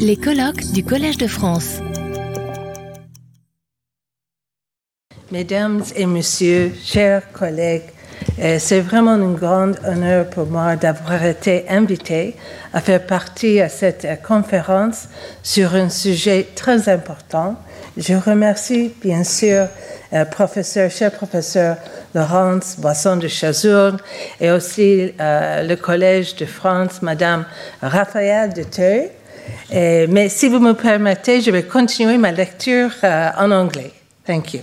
Les colloques du Collège de France. Mesdames et messieurs, chers collègues, euh, c'est vraiment un grand honneur pour moi d'avoir été invité à faire partie à cette euh, conférence sur un sujet très important. Je remercie bien sûr euh, professeur, cher professeur Laurence Boisson de Chazourne et aussi euh, le Collège de France, Madame Raphaël de Teuil. Et, mais si vous me permettez, je vais continuer ma lecture uh, en anglais. Thank you.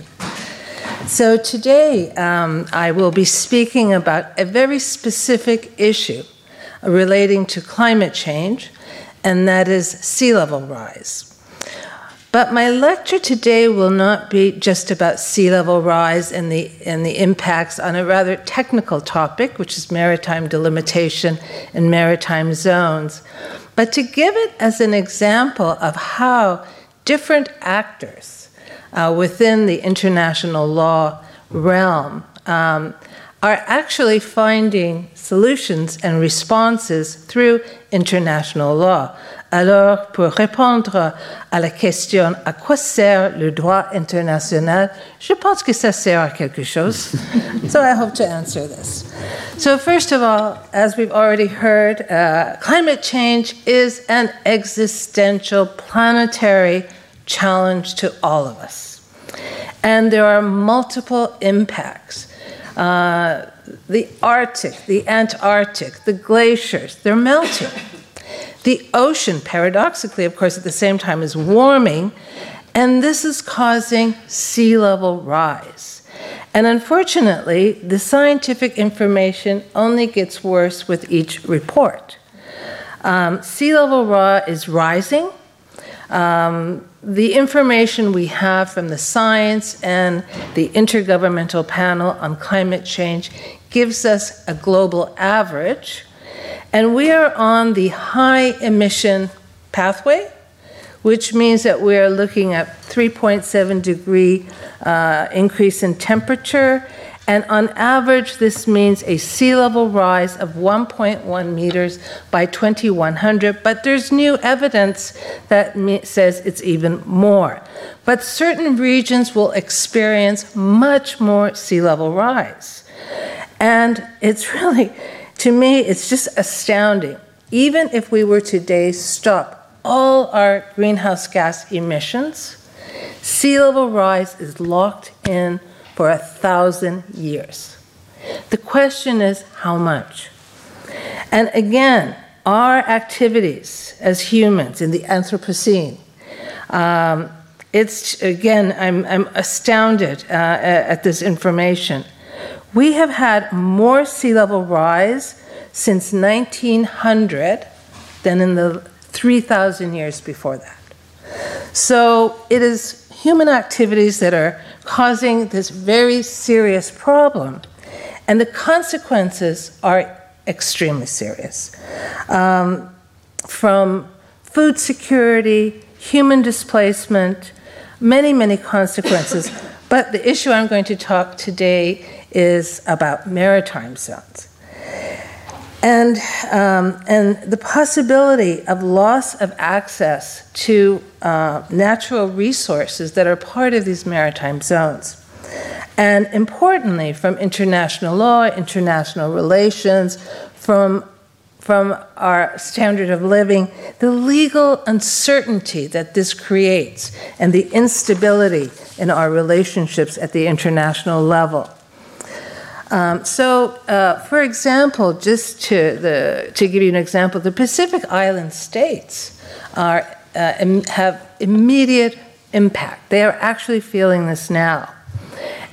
So today um, I will be speaking about a very specific issue relating to climate change, and that is sea level rise. But my lecture today will not be just about sea level rise and the, and the impacts on a rather technical topic, which is maritime delimitation and maritime zones, but to give it as an example of how different actors uh, within the international law realm um, are actually finding solutions and responses through international law. Alors, pour répondre à la question à quoi sert le droit international, je pense que ça sert à quelque chose. so I hope to answer this. So, first of all, as we've already heard, uh, climate change is an existential planetary challenge to all of us. And there are multiple impacts. Uh, the Arctic, the Antarctic, the glaciers, they're melting. The ocean, paradoxically, of course, at the same time, is warming, and this is causing sea level rise. And unfortunately, the scientific information only gets worse with each report. Um, sea level rise is rising. Um, the information we have from the science and the Intergovernmental Panel on Climate Change gives us a global average and we are on the high emission pathway, which means that we are looking at 3.7 degree uh, increase in temperature. And on average, this means a sea level rise of 1.1 meters by 2100. But there's new evidence that says it's even more. But certain regions will experience much more sea level rise. And it's really, to me, it's just astounding. Even if we were today stop all our greenhouse gas emissions, sea level rise is locked in for a thousand years. The question is how much? And again, our activities as humans in the Anthropocene, um, it's again, I'm, I'm astounded uh, at this information. We have had more sea level rise since 1900 than in the 3,000 years before that. So it is human activities that are causing this very serious problem, and the consequences are extremely serious. Um, from food security, human displacement, many, many consequences. But the issue I'm going to talk today is about maritime zones. And, um, and the possibility of loss of access to uh, natural resources that are part of these maritime zones. And importantly, from international law, international relations, from, from our standard of living, the legal uncertainty that this creates and the instability in our relationships at the international level. Um, so, uh, for example, just to, the, to give you an example, the Pacific Island states are, uh, Im- have immediate impact. They are actually feeling this now.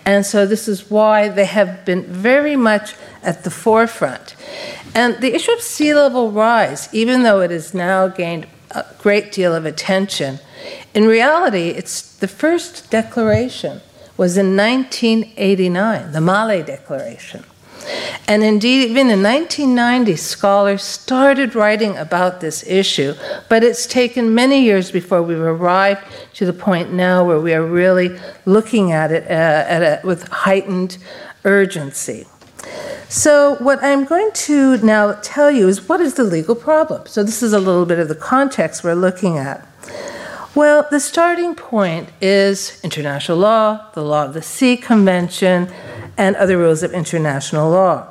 And so, this is why they have been very much at the forefront. And the issue of sea level rise, even though it has now gained a great deal of attention, in reality, it's the first declaration was in 1989, the Malé Declaration. And indeed, even in 1990, scholars started writing about this issue, but it's taken many years before we've arrived to the point now where we are really looking at it uh, at a, with heightened urgency. So, what I'm going to now tell you is what is the legal problem? So, this is a little bit of the context we're looking at. Well, the starting point is international law, the Law of the Sea Convention, and other rules of international law.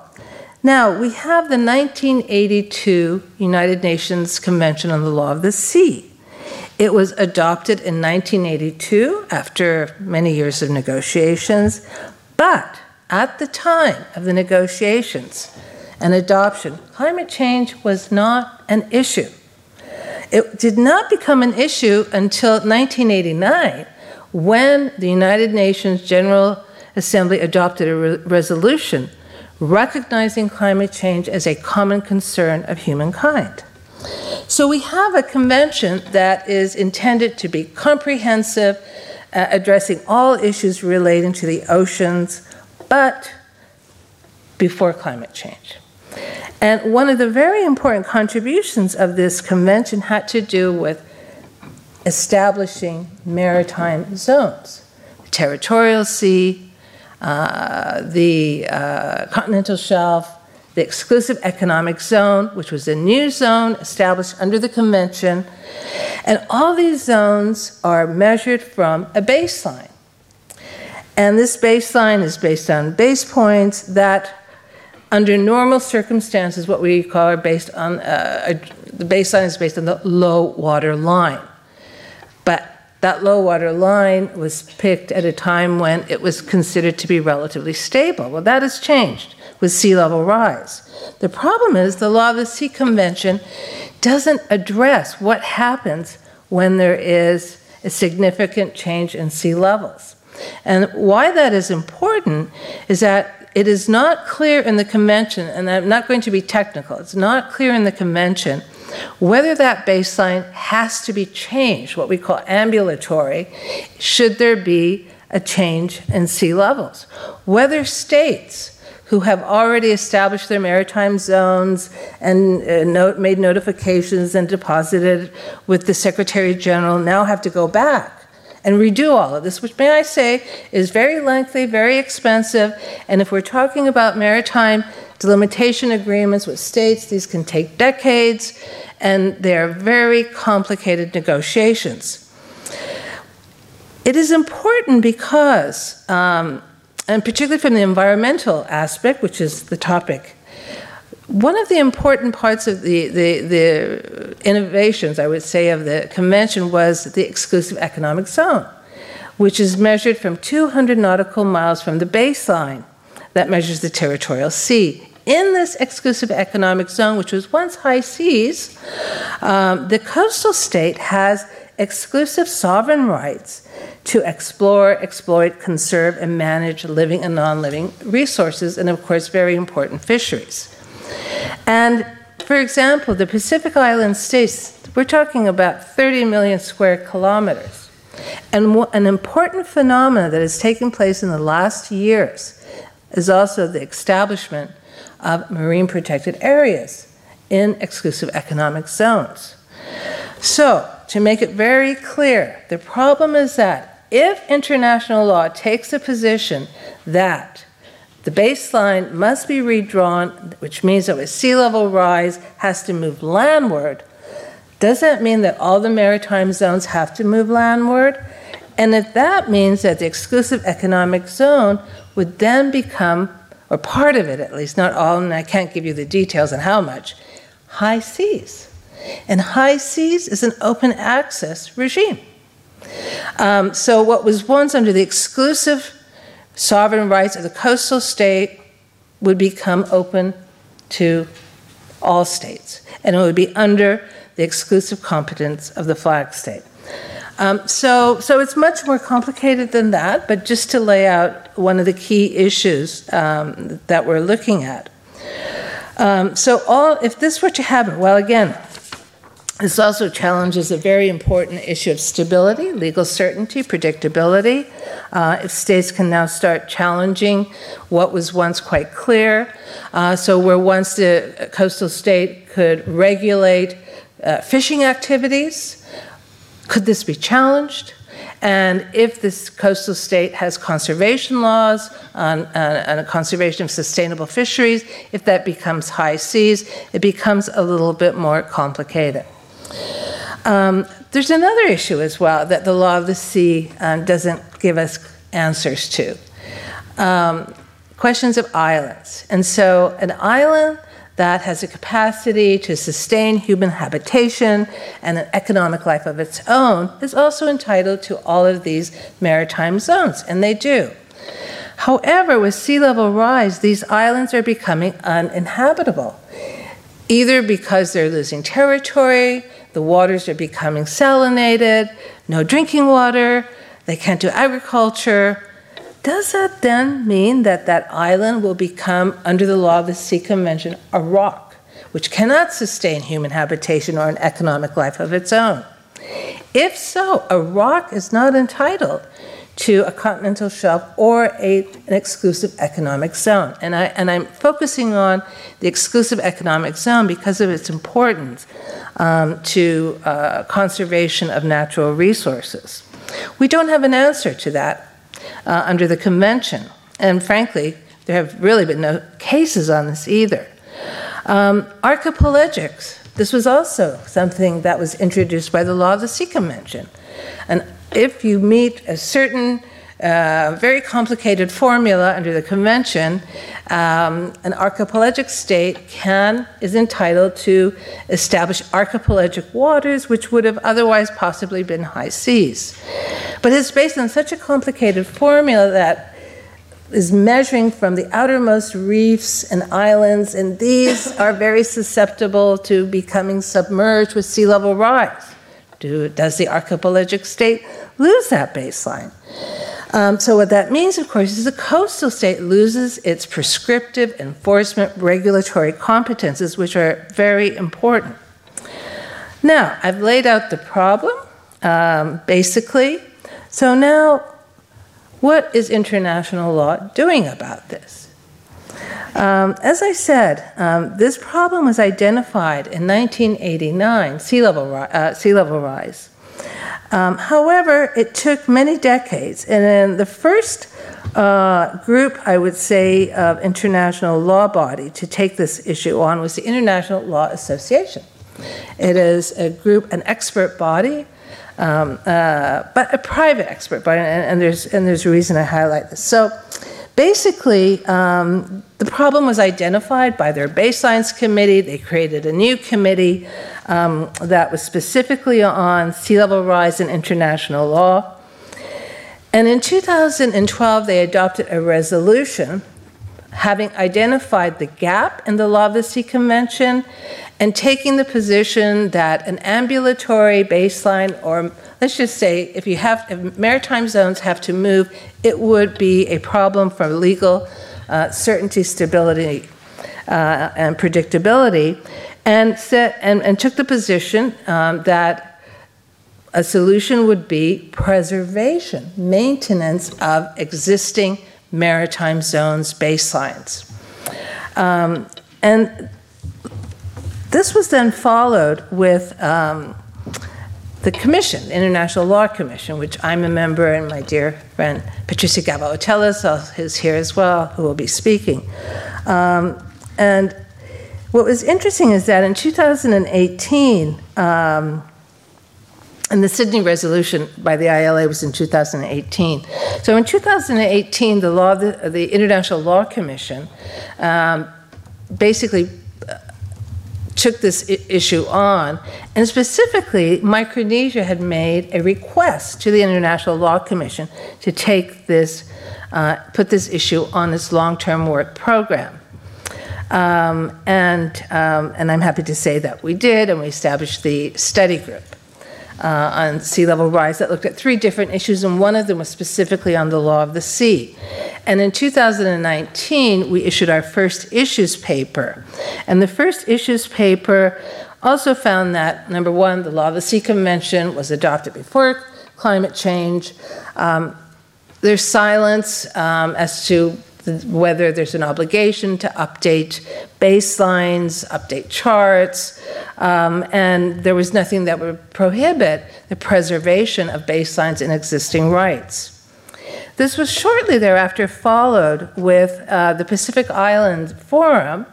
Now, we have the 1982 United Nations Convention on the Law of the Sea. It was adopted in 1982 after many years of negotiations, but at the time of the negotiations and adoption, climate change was not an issue. It did not become an issue until 1989 when the United Nations General Assembly adopted a re- resolution recognizing climate change as a common concern of humankind. So we have a convention that is intended to be comprehensive, uh, addressing all issues relating to the oceans, but before climate change. And one of the very important contributions of this convention had to do with establishing maritime zones, the territorial sea, uh, the uh, continental shelf, the exclusive economic zone, which was a new zone established under the convention. And all these zones are measured from a baseline. And this baseline is based on base points that, under normal circumstances, what we call are based on uh, the baseline is based on the low water line. But that low water line was picked at a time when it was considered to be relatively stable. Well, that has changed with sea level rise. The problem is the Law of the Sea Convention doesn't address what happens when there is a significant change in sea levels. And why that is important is that it is not clear in the convention, and I'm not going to be technical, it's not clear in the convention whether that baseline has to be changed, what we call ambulatory, should there be a change in sea levels. Whether states who have already established their maritime zones and uh, note, made notifications and deposited with the Secretary General now have to go back and redo all of this, which, may I say, is very lengthy, very expensive. And if we're talking about maritime delimitation agreements with states, these can take decades, and they're very complicated negotiations. It is important because, um, and particularly from the environmental aspect, which is the topic one of the important parts of the, the, the, innovations, I would say, of the convention was the exclusive economic zone, which is measured from 200 nautical miles from the baseline that measures the territorial sea. In this exclusive economic zone, which was once high seas, um, the coastal state has exclusive sovereign rights to explore, exploit, conserve, and manage living and non living resources, and of course, very important fisheries. And for example, the Pacific Island states, we're talking about 30 million square kilometers. And an important phenomenon that has taken place in the last years is also the establishment of marine protected areas in exclusive economic zones. So, to make it very clear, the problem is that if international law takes a position that the baseline must be redrawn, which means that with sea level rise has to move landward. Does that mean that all the maritime zones have to move landward? And if that means that the exclusive economic zone would then become, or part of it at least, not all, and I can't give you the details on how much, high seas. And high seas is an open access regime. Um, so, what was once under the exclusive sovereign rights of the coastal state would become open to all states, and it would be under the exclusive competence of the flag state. Um, so, so it's much more complicated than that, but just to lay out one of the key issues um, that we're looking at. Um, so, all if this were to happen, well, again, this also challenges a very important issue of stability, legal certainty, predictability. Uh, states can now start challenging what was once quite clear, uh, so where once the coastal state could regulate uh, fishing activities, could this be challenged? And if this coastal state has conservation laws on, on conservation of sustainable fisheries, if that becomes high seas, it becomes a little bit more complicated. Um, there's another issue as well that the law of the sea uh, doesn't give us answers to. Um, questions of islands. And so, an island that has a capacity to sustain human habitation and an economic life of its own is also entitled to all of these maritime zones, and they do. However, with sea level rise, these islands are becoming uninhabitable, either because they're losing territory, the waters are becoming salinated, no drinking water, they can't do agriculture, does that then mean that that island will become, under the law of the Sea Convention, a rock, which cannot sustain human habitation or an economic life of its own? If so, a rock is not entitled to a continental shelf or a, an exclusive economic zone. And, I, and I'm focusing on the exclusive economic zone because of its importance um, to uh, conservation of natural resources. We don't have an answer to that uh, under the convention. And frankly, there have really been no cases on this either. Um, archipelagics, this was also something that was introduced by the Law of the Sea Convention. And if you meet a certain uh, very complicated formula under the convention, um, an archipelagic state can is entitled to establish archipelagic waters, which would have otherwise possibly been high seas. But it's based on such a complicated formula that is measuring from the outermost reefs and islands, and these are very susceptible to becoming submerged with sea level rise. Do, does the archipelagic state lose that baseline? Um, so, what that means, of course, is the coastal state loses its prescriptive enforcement regulatory competences, which are very important. Now, I've laid out the problem, um, basically. So, now, what is international law doing about this? Um, as I said, um, this problem was identified in 1989, sea level, uh, sea level rise. Um, however, it took many decades, and the first uh, group, I would say, of international law body to take this issue on was the International Law Association. It is a group, an expert body, um, uh, but a private expert body, and, and, there's and there's a reason I highlight this. So, basically, um, the problem was identified by their baselines committee. They created a new committee um, that was specifically on sea level rise and international law. And in 2012, they adopted a resolution having identified the gap in the Law of the Sea Convention and taking the position that an ambulatory baseline, or let's just say if you have if maritime zones have to move, it would be a problem for legal uh, certainty, stability, uh, and predictability. And, set, and, and took the position um, that a solution would be preservation, maintenance of existing maritime zones baselines. Um, and this was then followed with um, the commission, the International Law Commission, which I'm a member, and my dear friend Patrícia Galvão Teles is here as well, who will be speaking. Um, and what was interesting is that in 2018, um, and the Sydney resolution by the ILA was in 2018. So in 2018, the law, the, the International Law Commission, um, basically uh, took this issue on, and specifically, Micronesia had made a request to the International Law Commission to take this, uh, put this issue on its long-term work program. Um, and, um, and I'm happy to say that we did, and we established the study group uh, on sea level rise that looked at three different issues, and one of them was specifically on the law of the sea. And in 2019, we issued our first issues paper. And the first issues paper also found that, number one, the Law of the Sea Convention was adopted before climate change. Um, there's silence um, as to whether there's an obligation to update baselines, update charts, um, and there was nothing that would prohibit the preservation of baselines in existing rights. This was shortly thereafter followed with uh, the Pacific Island Forum,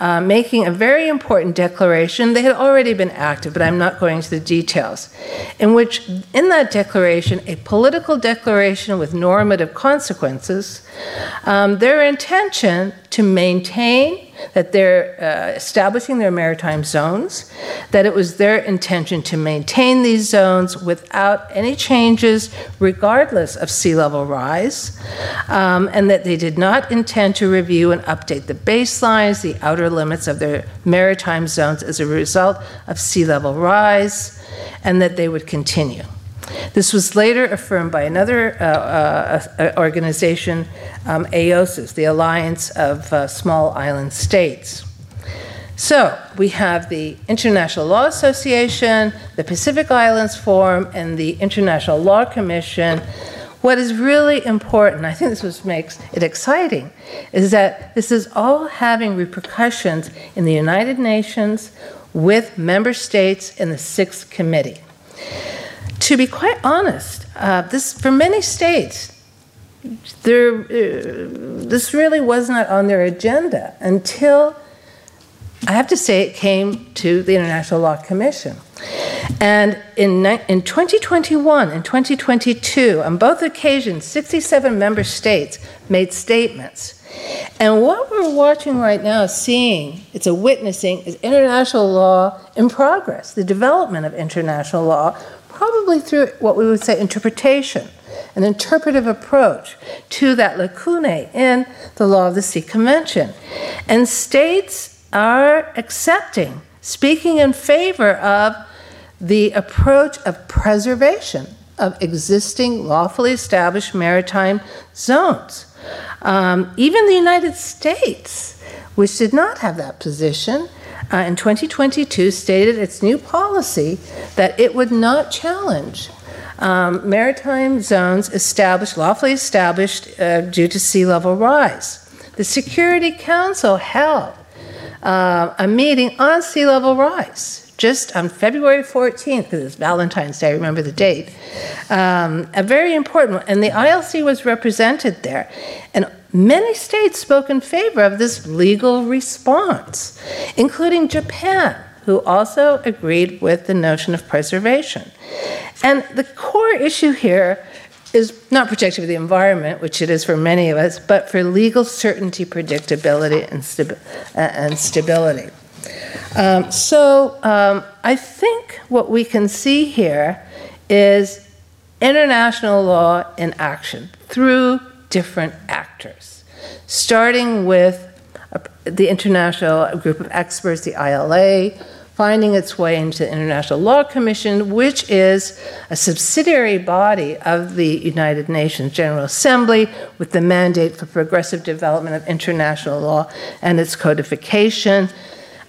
uh, making a very important declaration. They had already been active, but I'm not going into the details. In which, in that declaration, a political declaration with normative consequences, um, their intention to maintain that they're uh, establishing their maritime zones, that it was their intention to maintain these zones without any changes, regardless of sea level rise, um, and that they did not intend to review and update the baselines, the outer limits of their maritime zones as a result of sea level rise, and that they would continue. This was later affirmed by another uh, uh, uh organization, um, AOSIS, the Alliance of uh, Small Island States. So we have the International Law Association, the Pacific Islands Forum, and the International Law Commission. What is really important, I think this makes it exciting, is that this is all having repercussions in the United Nations with member states in the Sixth Committee to be quite honest, uh, this for many states, there, uh, this really was not on their agenda until I have to say it came to the International Law Commission. And in, in 2021 and 2022, on both occasions, 67 member states made statements. And what we're watching right now, seeing, it's a witnessing, is international law in progress, the development of international law probably through what we would say interpretation, an interpretive approach to that lacunae in the Law of the Sea Convention. And states are accepting, speaking in favor of the approach of preservation of existing lawfully established maritime zones. Um, even the United States, which did not have that position, uh, in 2022 stated its new policy that it would not challenge um, maritime zones established, lawfully established uh, due to sea level rise. The Security Council held uh, a meeting on sea level rise just on February 14th, because it's Valentine's Day, I remember the date. Um, a very important one. And the ILC was represented there. And Many states spoke in favor of this legal response, including Japan, who also agreed with the notion of preservation. And the core issue here is not protective of the environment, which it is for many of us, but for legal certainty, predictability, and, stabi- uh, and stability. Um, so um, I think what we can see here is international law in action through different actors, starting with the international group of experts, the ILA, finding its way into the International Law Commission, which is a subsidiary body of the United Nations General Assembly with the mandate for progressive development of international law and its codification,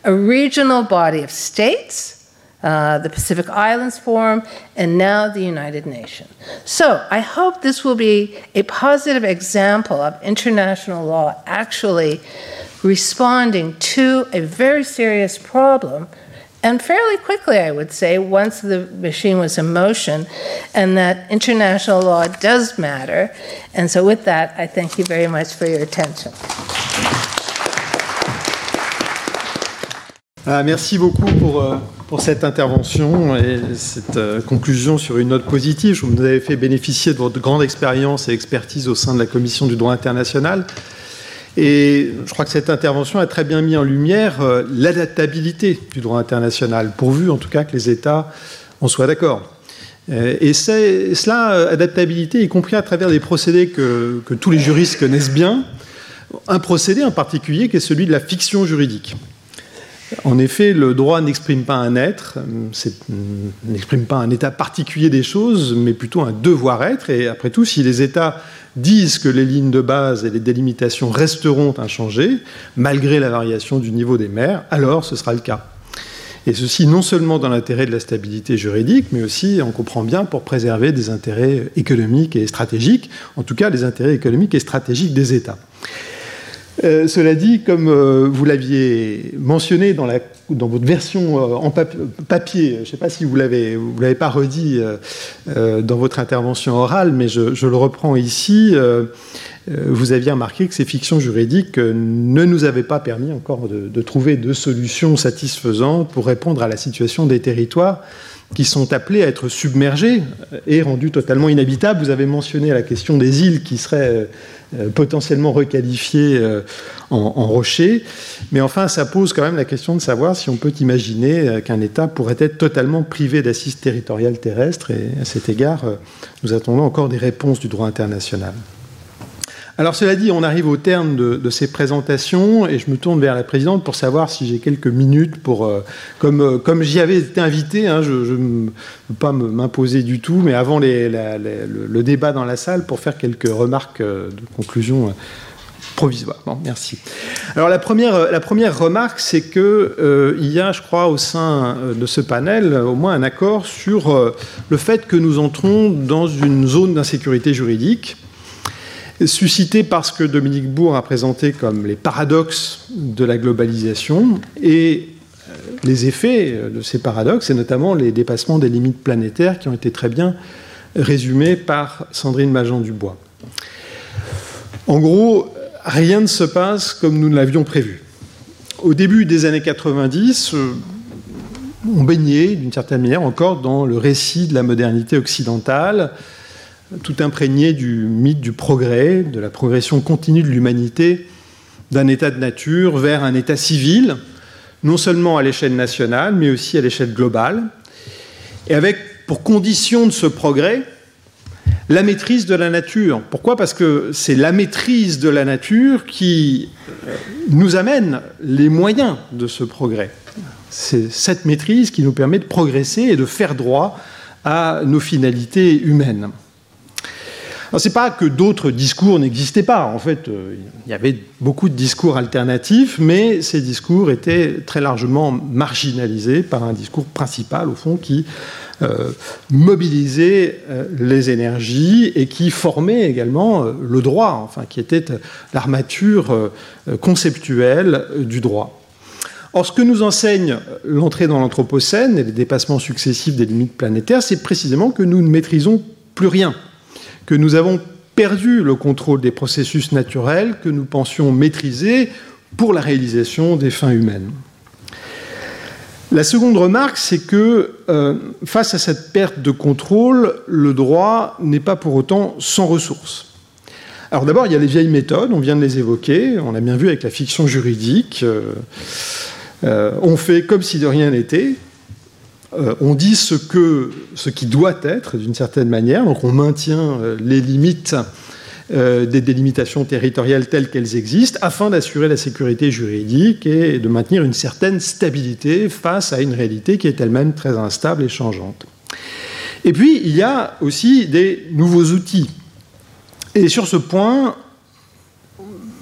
a regional body of states uh, the Pacific Islands Forum, and now the United Nations. So I hope this will be a positive example of international law actually responding to a very serious problem. And fairly quickly, I would say, once the machine was in motion, and that international law does matter. And so, with that, I thank you very much for your attention. Ah, merci beaucoup pour, euh, pour cette intervention et cette euh, conclusion sur une note positive. Je vous avais fait bénéficier de votre grande expérience et expertise au sein de la Commission du droit international. Et je crois que cette intervention a très bien mis en lumière euh, l'adaptabilité du droit international, pourvu en tout cas que les États en soient d'accord. Et cela, adaptabilité, y compris à travers des procédés que tous les juristes connaissent bien, un procédé en particulier qui est celui de la fiction juridique. En effet, le droit n'exprime pas un être, n'exprime pas un état particulier des choses, mais plutôt un devoir-être. Et après tout, si les États disent que les lignes de base et les délimitations resteront inchangées, malgré la variation du niveau des mers, alors ce sera le cas. Et ceci non seulement dans l'intérêt de la stabilité juridique, mais aussi, on comprend bien, pour préserver des intérêts économiques et stratégiques, en tout cas les intérêts économiques et stratégiques des États. Euh, cela dit, comme euh, vous l'aviez mentionné dans, votre version euh, en papier, je ne sais pas si vous ne l'avez pas redit dans votre intervention orale, mais je, le reprends ici, vous aviez remarqué que ces fictions juridiques ne nous avaient pas permis encore de, de trouver de solutions satisfaisantes pour répondre à la situation des territoires qui sont appelés à être submergés et rendus totalement inhabitables. Vous avez mentionné la question des îles qui seraient potentiellement requalifiées euh, en, rochers, mais enfin, ça pose quand même la question de savoir si on peut imaginer euh, qu'un État pourrait être totalement privé d'assises territoriales terrestres, et à cet égard, nous attendons encore des réponses du droit international. Alors cela dit, on arrive au terme de, ces présentations et je me tourne vers la présidente pour savoir si j'ai quelques minutes pour, euh, comme, euh, comme j'y avais été invité, hein, je ne veux pas m'imposer du tout, mais avant le, débat dans la salle pour faire quelques remarques euh, de conclusion provisoire. Bon, merci. Alors la première, la première remarque, c'est que il y a, je crois, au sein de ce panel, au moins un accord sur le fait que nous entrons dans une zone d'insécurité juridique suscité par ce que Dominique Bourg a présenté comme les paradoxes de la globalisation et euh, les effets de ces paradoxes, et notamment les dépassements des limites planétaires qui ont été très bien résumés par Sandrine Majan-Dubois. En gros, rien ne se passe comme nous ne l'avions prévu. Au début des années 90, euh, on baignait d'une certaine manière encore dans le récit de la modernité occidentale, tout imprégné du mythe du progrès, de la progression continue de l'humanité d'un état de nature vers un état civil, non seulement à l'échelle nationale, mais aussi à l'échelle globale, et avec pour condition de ce progrès la maîtrise de la nature. Pourquoi? Parce que c'est la maîtrise de la nature qui euh, nous amène les moyens de ce progrès. C'est cette maîtrise qui nous permet de progresser et de faire droit à nos finalités humaines. Ce n'est pas que d'autres discours n'existaient pas. En fait, euh, il y avait beaucoup de discours alternatifs, mais ces discours étaient très largement marginalisés par un discours principal, au fond, qui euh, mobilisait euh, les énergies et qui formait également le droit, enfin, qui était l'armature conceptuelle du droit. Or, ce que nous enseigne l'entrée dans l'Anthropocène et les dépassements successifs des limites planétaires, c'est précisément que nous ne maîtrisons plus rien que nous avons perdu le contrôle des processus naturels que nous pensions maîtriser pour la réalisation des fins humaines. La seconde remarque, c'est que euh, face à cette perte de contrôle, le droit n'est pas pour autant sans ressources. Alors d'abord, il y a les vieilles méthodes, on vient de les évoquer, on a bien vu avec la fiction juridique. Euh, euh, on fait comme si de rien n'était, euh, on dit ce, que, ce qui doit être d'une certaine manière, donc on maintient euh, les limites euh, des délimitations territoriales telles qu'elles existent, afin d'assurer la sécurité juridique et de maintenir une certaine stabilité face à une réalité qui est elle-même très instable et changeante. Et puis, il y a aussi des nouveaux outils. Et sur ce point,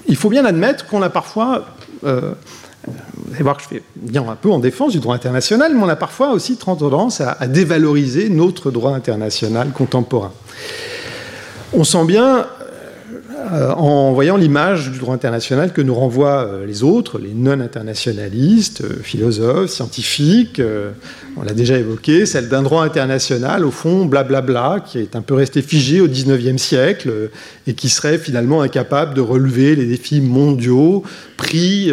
il faut bien admettre qu'on a parfois vous allez voir que je vais dire un peu en défense du droit international, mais on a parfois aussi tendance à, dévaloriser notre droit international contemporain. On sent bien, euh, en voyant l'image du droit international que nous renvoient euh, les autres, les non-internationalistes, euh, philosophes, scientifiques, on l'a déjà évoqué, celle d'un droit international, au fond, blablabla, qui est un peu resté figé au XIXe siècle et qui serait finalement incapable de relever les défis mondiaux pris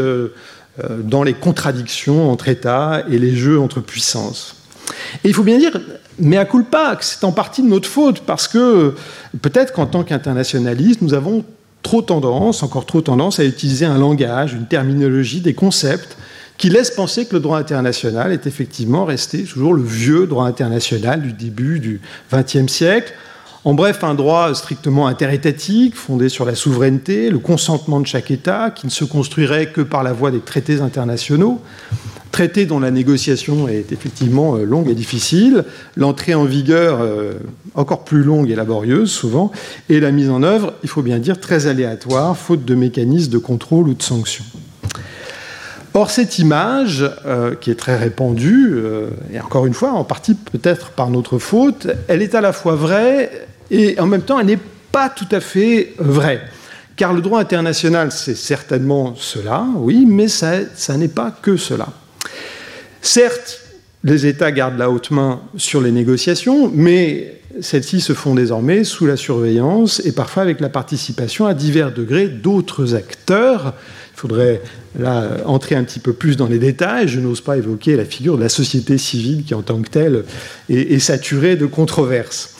dans les contradictions entre États et les jeux entre puissances. Et il faut bien dire, mais à culpa, que c'est en partie de notre faute, parce que peut-être qu'en tant qu'internationalistes, nous avons trop tendance, encore trop tendance, à utiliser un langage, une terminologie, des concepts qui laissent penser que le droit international est effectivement resté toujours le vieux droit international du début du XXe siècle, en bref, un droit strictement interétatique, fondé sur la souveraineté, le consentement de chaque État, qui ne se construirait que par la voie des traités internationaux, traités dont la négociation est effectivement euh, longue et difficile, l'entrée en vigueur euh, encore plus longue et laborieuse souvent, et la mise en œuvre, il faut bien dire, très aléatoire, faute de mécanismes de contrôle ou de sanctions. Or, cette image, euh, qui est très répandue, et encore une fois, en partie peut-être par notre faute, elle est à la fois vraie et en même temps, elle n'est pas tout à fait vraie. Car le droit international, c'est certainement cela, oui, mais ça, n'est pas que cela. Certes, les États gardent la haute main sur les négociations, mais celles-ci se font désormais sous la surveillance et parfois avec la participation à divers degrés d'autres acteurs. Il faudrait là entrer un petit peu plus dans les détails. Je n'ose pas évoquer la figure de la société civile qui, en tant que telle, est saturée de controverses.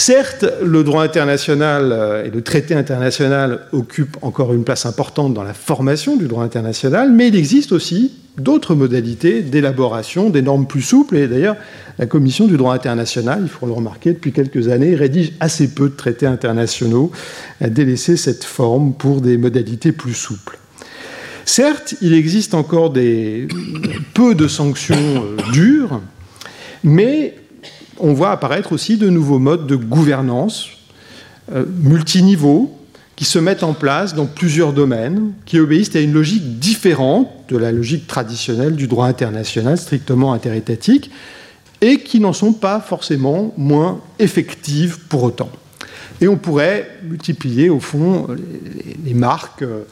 Certes, le droit international euh, et le traité international occupent encore une place importante dans la formation du droit international, mais il existe aussi d'autres modalités d'élaboration des normes plus souples. Et d'ailleurs, la Commission du droit international, il faut le remarquer, depuis quelques années, rédige assez peu de traités internationaux, a délaissé cette forme pour des modalités plus souples. Certes, il existe encore peu de sanctions euh, dures, mais on voit apparaître aussi de nouveaux modes de gouvernance euh, multiniveaux qui se mettent en place dans plusieurs domaines, qui obéissent à une logique différente de la logique traditionnelle du droit international strictement interétatique, et qui n'en sont pas forcément moins effectives pour autant. Et on pourrait multiplier, au fond, les, marques, euh,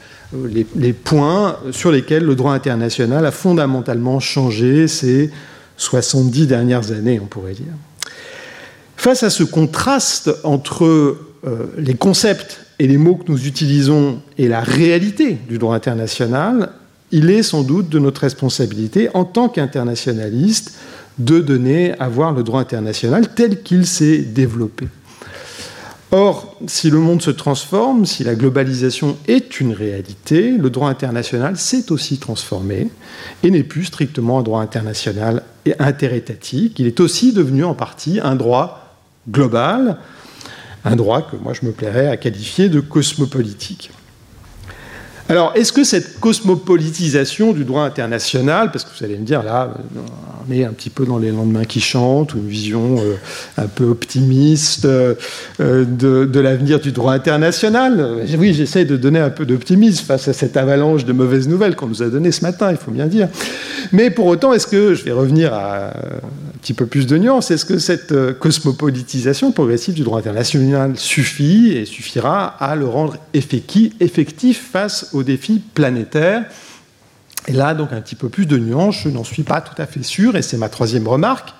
les, les, points sur lesquels le droit international a fondamentalement changé ces 70 dernières années, on pourrait dire. Face à ce contraste entre euh, les concepts et les mots que nous utilisons et la réalité du droit international, il est sans doute de notre responsabilité en tant qu'internationaliste de donner à voir le droit international tel qu'il s'est développé. Or, si le monde se transforme, si la globalisation est une réalité, le droit international s'est aussi transformé et n'est plus strictement un droit international et interétatique. Il est aussi devenu en partie un droit global, un droit que moi je me plairais à qualifier de cosmopolitique. Alors, est-ce que cette cosmopolitisation du droit international, parce que vous allez me dire, là, on est un petit peu dans les lendemains qui chantent, ou une vision euh, un peu optimiste euh, de, de l'avenir du droit international Oui, j'essaie de donner un peu d'optimisme face à cette avalanche de mauvaises nouvelles qu'on nous a données ce matin, il faut bien dire. Mais pour autant, est-ce que, je vais revenir à un petit peu plus de nuances, est-ce que cette euh, cosmopolitisation progressive du droit international suffit et suffira à le rendre effectif face aux défis planétaires? Et là, donc, un petit peu plus de nuances, je n'en suis pas tout à fait sûr, et c'est ma troisième remarque.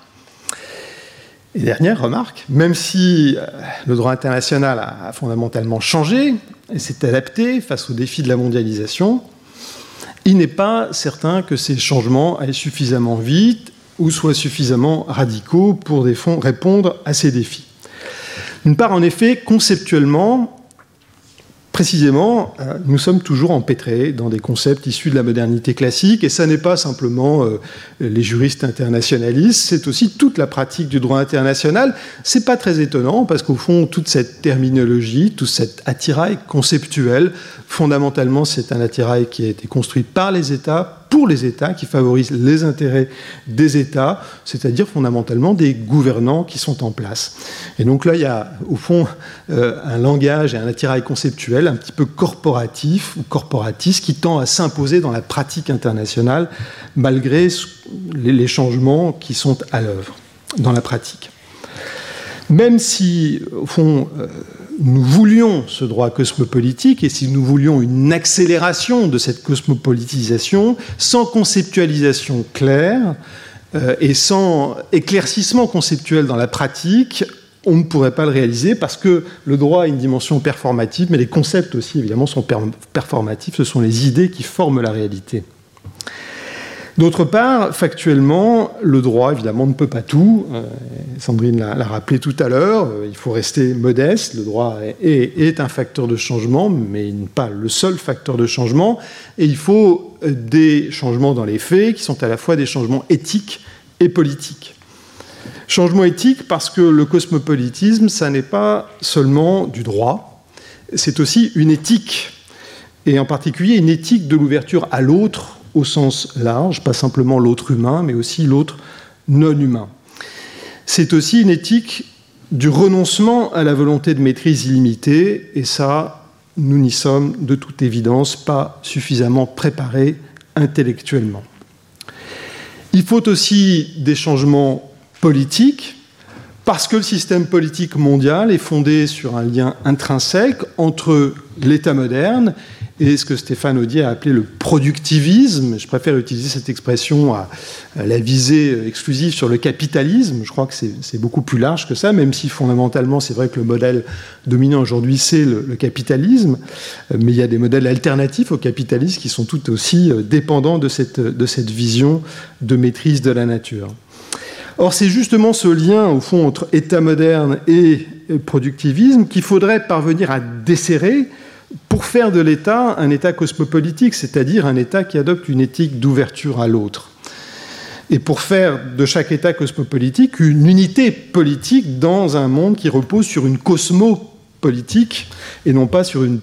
Et dernière remarque, même si euh, le droit international a fondamentalement changé et s'est adapté face aux défis de la mondialisation, il n'est pas certain que ces changements aillent suffisamment vite ou soient suffisamment radicaux pour répondre à ces défis. D'une part, en effet, conceptuellement, précisément, euh, nous sommes toujours empêtrés dans des concepts issus de la modernité classique, et ça n'est pas simplement euh, les juristes internationalistes, c'est aussi toute la pratique du droit international. C'est pas très étonnant, parce qu'au fond, toute cette terminologie, tout cet attirail conceptuel, fondamentalement, c'est un attirail qui a été construit par les États, pour les États, qui favorise les intérêts des États, c'est-à-dire fondamentalement des gouvernants qui sont en place. Et donc là, il y a au fond euh, un langage et un attirail conceptuel un petit peu corporatif ou corporatiste qui tend à s'imposer dans la pratique internationale malgré les changements qui sont à l'œuvre dans la pratique. Même si, au fond, euh, nous voulions ce droit cosmopolitique et si nous voulions une accélération de cette cosmopolitisation sans conceptualisation claire euh, et sans éclaircissement conceptuel dans la pratique, on ne pourrait pas le réaliser parce que le droit a une dimension performative, mais les concepts aussi évidemment sont performatifs, ce sont les idées qui forment la réalité. D'autre part, factuellement, le droit, évidemment, ne peut pas tout. Euh, Sandrine l'a rappelé tout à l'heure, euh, il faut rester modeste. Le droit est, est, un facteur de changement, mais pas le seul facteur de changement. Et il faut euh, des changements dans les faits qui sont à la fois des changements éthiques et politiques. Changement éthique parce que le cosmopolitisme, ça n'est pas seulement du droit, c'est aussi une éthique, et en particulier une éthique de l'ouverture à l'autre au sens large, pas simplement l'autre humain, mais aussi l'autre non humain. C'est aussi une éthique du renoncement à la volonté de maîtrise illimitée, et ça, nous n'y sommes de toute évidence pas suffisamment préparés intellectuellement. Il faut aussi des changements politiques, parce que le système politique mondial est fondé sur un lien intrinsèque entre l'État moderne et ce que Stéphane Audier a appelé le productivisme. Je préfère utiliser cette expression à, la visée exclusive sur le capitalisme. Je crois que c'est beaucoup plus large que ça, même si fondamentalement c'est vrai que le modèle dominant aujourd'hui c'est le, capitalisme, mais il y a des modèles alternatifs au capitalisme qui sont tout aussi dépendants de cette, de cette vision de maîtrise de la nature. Or, c'est justement ce lien, au fond, entre État moderne et productivisme qu'il faudrait parvenir à desserrer pour faire de l'État un État cosmopolitique, c'est-à-dire un État qui adopte une éthique d'ouverture à l'autre. Et pour faire de chaque État cosmopolitique une unité politique dans un monde qui repose sur une cosmopolitique et non pas sur une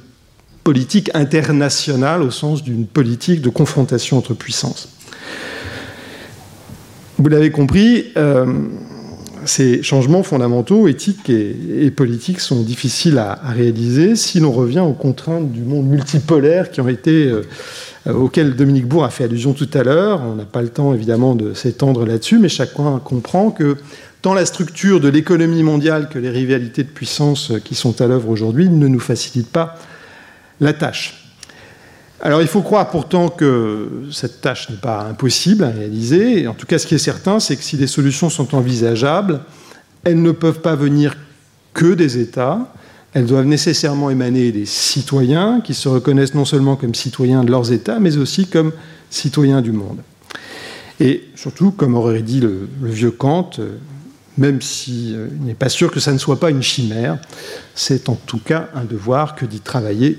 politique internationale au sens d'une politique de confrontation entre puissances. Vous l'avez compris, euh, ces changements fondamentaux, éthiques et, politiques, sont difficiles à, réaliser si l'on revient aux contraintes du monde multipolaire qui euh, auxquelles Dominique Bourg a fait allusion tout à l'heure. On n'a pas le temps évidemment de s'étendre là-dessus, mais chacun comprend que tant la structure de l'économie mondiale que les rivalités de puissance qui sont à l'œuvre aujourd'hui ne nous facilitent pas la tâche. Alors il faut croire pourtant que cette tâche n'est pas impossible à réaliser. En tout cas, ce qui est certain, c'est que si des solutions sont envisageables, elles ne peuvent pas venir que des États. Elles doivent nécessairement émaner des citoyens qui se reconnaissent non seulement comme citoyens de leurs États, mais aussi comme citoyens du monde. Et surtout, comme aurait dit le, vieux Kant, même s'il euh, n'est pas sûr que ça ne soit pas une chimère, c'est en tout cas un devoir que d'y travailler